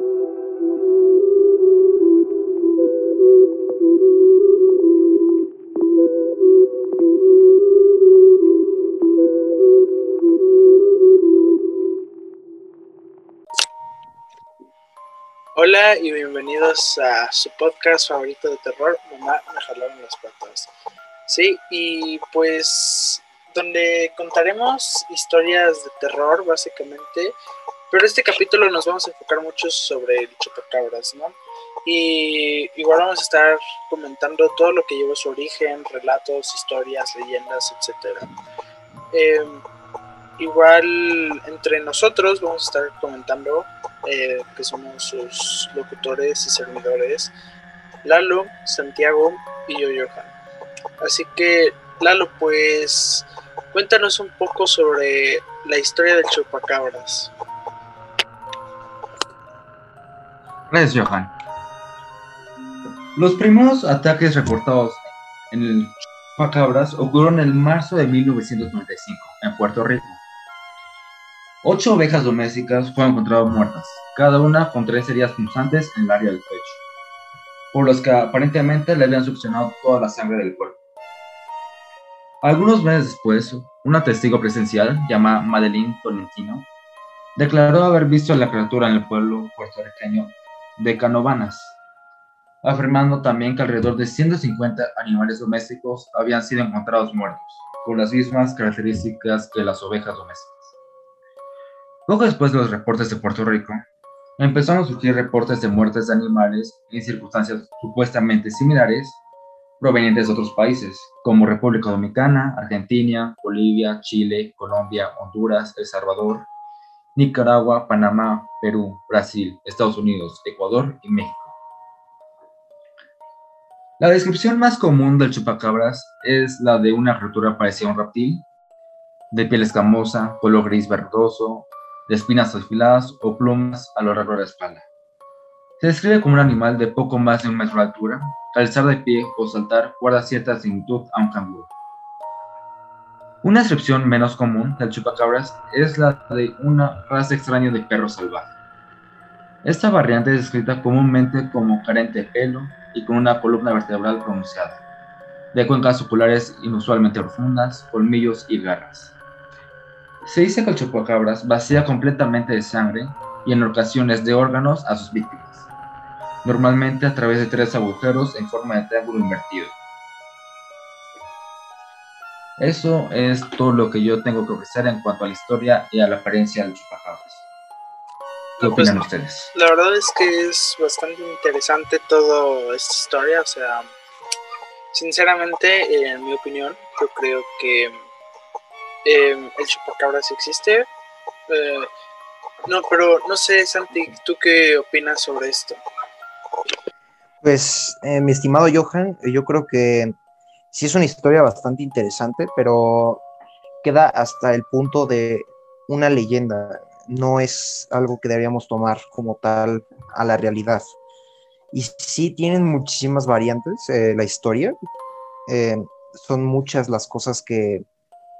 Hola y bienvenidos a su podcast favorito de terror, Mamá me jalaron las patas. Sí, y pues donde contaremos historias de terror básicamente, pero este capítulo nos vamos a enfocar mucho sobre el chupacabras, ¿no? Y igual vamos a estar comentando todo lo que lleva su origen, relatos, historias, leyendas, etc. Em, igual entre nosotros vamos a estar comentando eh, que somos sus locutores y servidores, Lalo, Santiago y yo, Johan. Así que, Lalo, pues cuéntanos un poco sobre la historia del chupacabras. Gracias, Johan. Los primeros ataques reportados en el chupacabras ocurrieron en marzo de 1995 en Puerto Rico. Ocho ovejas domésticas fueron encontradas muertas, cada una con tres heridas punzantes en el área del pecho, por los que aparentemente le habían succionado toda la sangre del cuerpo. Algunos meses después, una testigo presencial, llamada Madeline Tolentino, declaró haber visto a la criatura en el pueblo puertorriqueño de Canovanas, afirmando también que alrededor de 150 animales domésticos habían sido encontrados muertos, con las mismas características que las ovejas domésticas. Poco después de los reportes de Puerto Rico, empezaron a surgir reportes de muertes de animales en circunstancias supuestamente similares provenientes de otros países, como República Dominicana, Argentina, Bolivia, Chile, Colombia, Honduras, El Salvador, Nicaragua, Panamá, Perú, Brasil, Estados Unidos, Ecuador y México. La descripción más común del chupacabras es la de una criatura parecida a un reptil, de piel escamosa, color gris verdoso, de espinas afiladas o plumas a lo largo de la espalda. Se describe como un animal de poco más de un metro de altura, que alzar de pie o saltar guarda cierta similitud a un canguro. Una descripción menos común del chupacabras es la de una raza extraña de perro salvaje. Esta variante es descrita comúnmente como carente de pelo y con una columna vertebral pronunciada, de cuencas oculares inusualmente profundas, colmillos y garras. Se dice que el chupacabras vacía completamente de sangre y en ocasiones de órganos a sus víctimas, normalmente a través de tres agujeros en forma de triángulo invertido. Eso es todo lo que yo tengo que ofrecer en cuanto a la historia y a la apariencia del chupacabras. ¿Qué pues, opinan ustedes? La verdad es que es bastante interesante toda esta historia, o sea, sinceramente, en mi opinión, yo creo que Em, el chupacabra sí existe. Eh, no, pero no sé, Santi, ¿tú qué opinas sobre esto? Pues, eh, mi estimado Johan, yo creo que sí es una historia bastante interesante, pero queda hasta el punto de una leyenda. No es algo que deberíamos tomar como tal a la realidad. Y sí tienen muchísimas variantes eh, la historia. son muchas las cosas que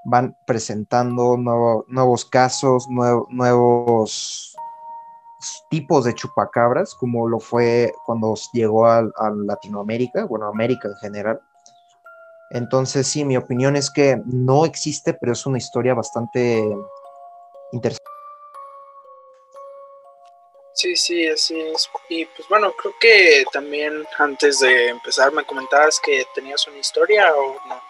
van presentando nuevos casos, nuevos tipos de chupacabras, como lo fue cuando llegó a, Latinoamérica, bueno, América en general. Entonces, sí, mi opinión es que no existe, pero es una historia bastante interesante. Sí, sí, así es. Y pues bueno, creo que también antes de empezar me comentabas que tenías una historia o no.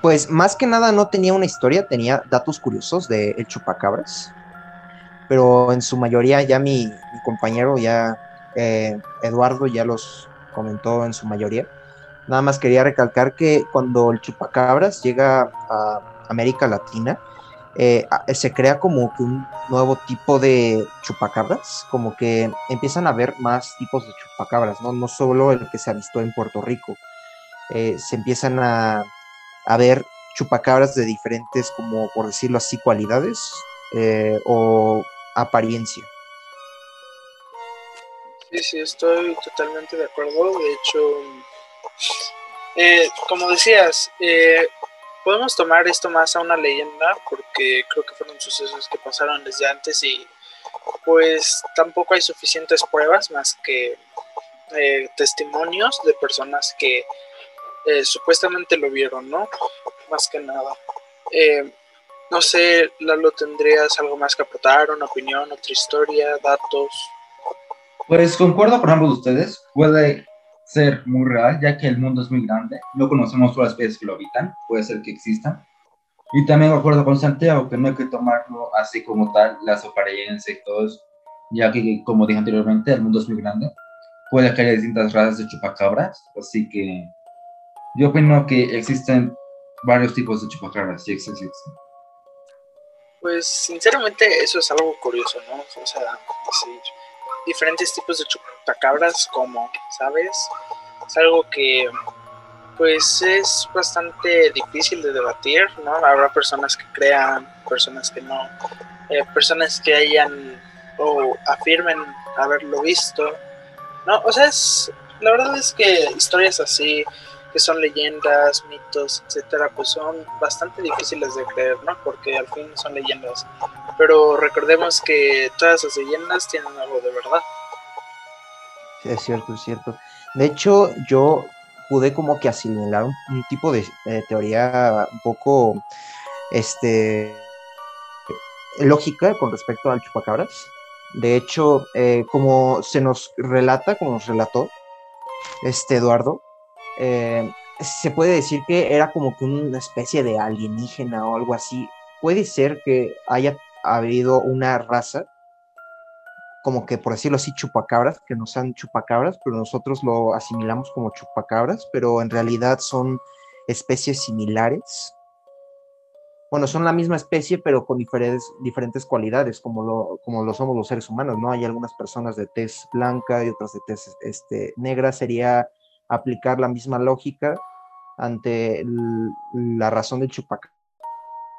Pues más que nada no tenía una historia, tenía datos curiosos de El Chupacabras, pero en su mayoría ya mi, compañero, ya eh, Eduardo ya los comentó en su mayoría. Nada más quería recalcar que cuando el Chupacabras llega a América Latina, eh, se crea como que un nuevo tipo de chupacabras, como que empiezan a haber más tipos de chupacabras, no, no solo el que se ha visto en Puerto Rico. Eh, se empiezan a ver chupacabras de diferentes, como por decirlo así, cualidades eh, o apariencia. Sí, sí, estoy totalmente de acuerdo. De hecho, eh, como decías, eh, podemos tomar esto más a una leyenda porque creo que fueron sucesos que pasaron desde antes y pues tampoco hay suficientes pruebas más que eh, testimonios de personas que eh, supuestamente lo vieron, ¿no? Más que nada. Eh, no sé, Lalo, ¿tendrías algo más que aportar? ¿Una opinión, otra historia, datos? Pues concuerdo con ambos de ustedes. Puede ser muy real, ya que el mundo es muy grande. No conocemos todas las especies que lo habitan. Puede ser que existan. Y también acuerdo con Santiago que no hay que tomarlo así como tal, las apariencias y todo ya que, como dije anteriormente, el mundo es muy grande. Puede que haya distintas razas de chupacabras, así que yo opino que existen varios tipos de chupacabras, sí existen. Pues sinceramente eso es algo curioso, ¿no? O sea, decir, diferentes tipos de chupacabras, como, ¿sabes? Es algo que pues es bastante difícil de debatir, ¿no? Habrá personas que crean, personas que no, eh, personas que hayan o afirmen haberlo visto, ¿no? O sea, es, la verdad es que historias así, que son leyendas, mitos, etcétera, pues son bastante difíciles de creer, ¿no? Porque al fin son leyendas. Pero recordemos que todas las leyendas tienen algo de es cierto, es cierto. De hecho, yo pude como que asimilar un, tipo de teoría un poco este lógica con respecto al chupacabras. De hecho, eh, como se nos relata, como nos relató este Eduardo, eh, se puede decir que era como que una especie de alienígena o algo así. Puede ser que haya habido una raza como que por decirlo así, chupacabras, que no sean chupacabras, pero nosotros lo asimilamos como chupacabras, pero en realidad son especies similares. Bueno, son la misma especie, pero con diferentes, diferentes cualidades, como lo, como lo somos los seres humanos, ¿no? Hay algunas personas de tez blanca y otras de tez este, negra. Sería aplicar la misma lógica ante la razón del chupacabra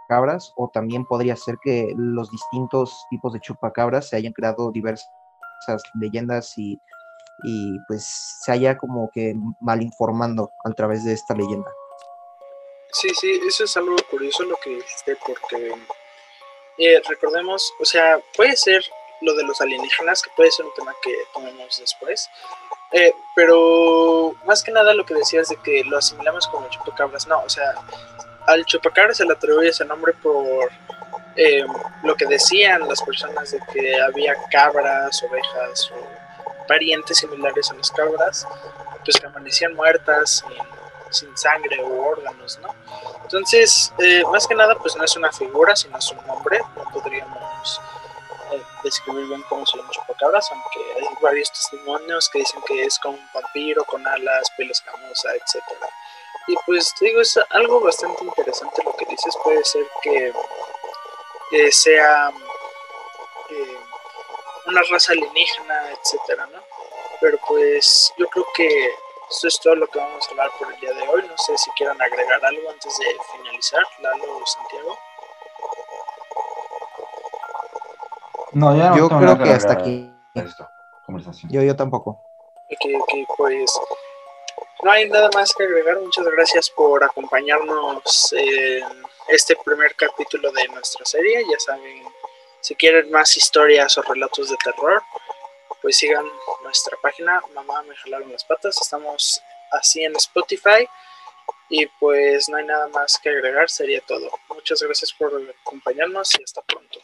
chupacabras o también podría ser que los distintos tipos de chupacabras se hayan creado diversas leyendas y, y pues se haya como que mal informando a través de esta leyenda. Sí, sí, eso es algo curioso lo que dijiste porque eh, recordemos, o sea, puede ser lo de los alienígenas, que puede ser un tema que tomemos después, eh, pero más que nada lo que decías de que lo asimilamos como chupacabras, no, o sea, al chupacabra se le atribuye ese nombre por eh, lo que decían las personas de que había cabras, ovejas o parientes similares a las cabras, pues que amanecían muertas sin, sangre o órganos, ¿no? Entonces, eh, más que nada, pues no es una figura, sino es un nombre, no podríamos describir bien cómo son los chupacabras, aunque hay varios testimonios que dicen que es como un vampiro con alas, piel escamosa, etcétera. Y pues te digo, es algo bastante interesante lo que dices. Puede ser que, sea eh, una raza alienígena, etcétera, ¿no? Pero pues yo creo que esto es todo lo que vamos a hablar por el día de hoy. No sé si quieran agregar algo antes de finalizar, Lalo o Santiago. No, ya no yo creo que hasta aquí. conversación. Yo, yo tampoco. Ok, ok, pues no hay nada más que agregar. Muchas gracias por acompañarnos en este primer capítulo de nuestra serie. Ya saben, si quieren más historias o relatos de terror, pues sigan nuestra página Mamá me jalaron las patas. Estamos así en Spotify. Y pues no hay nada más que agregar, sería todo. Muchas gracias por acompañarnos y hasta pronto.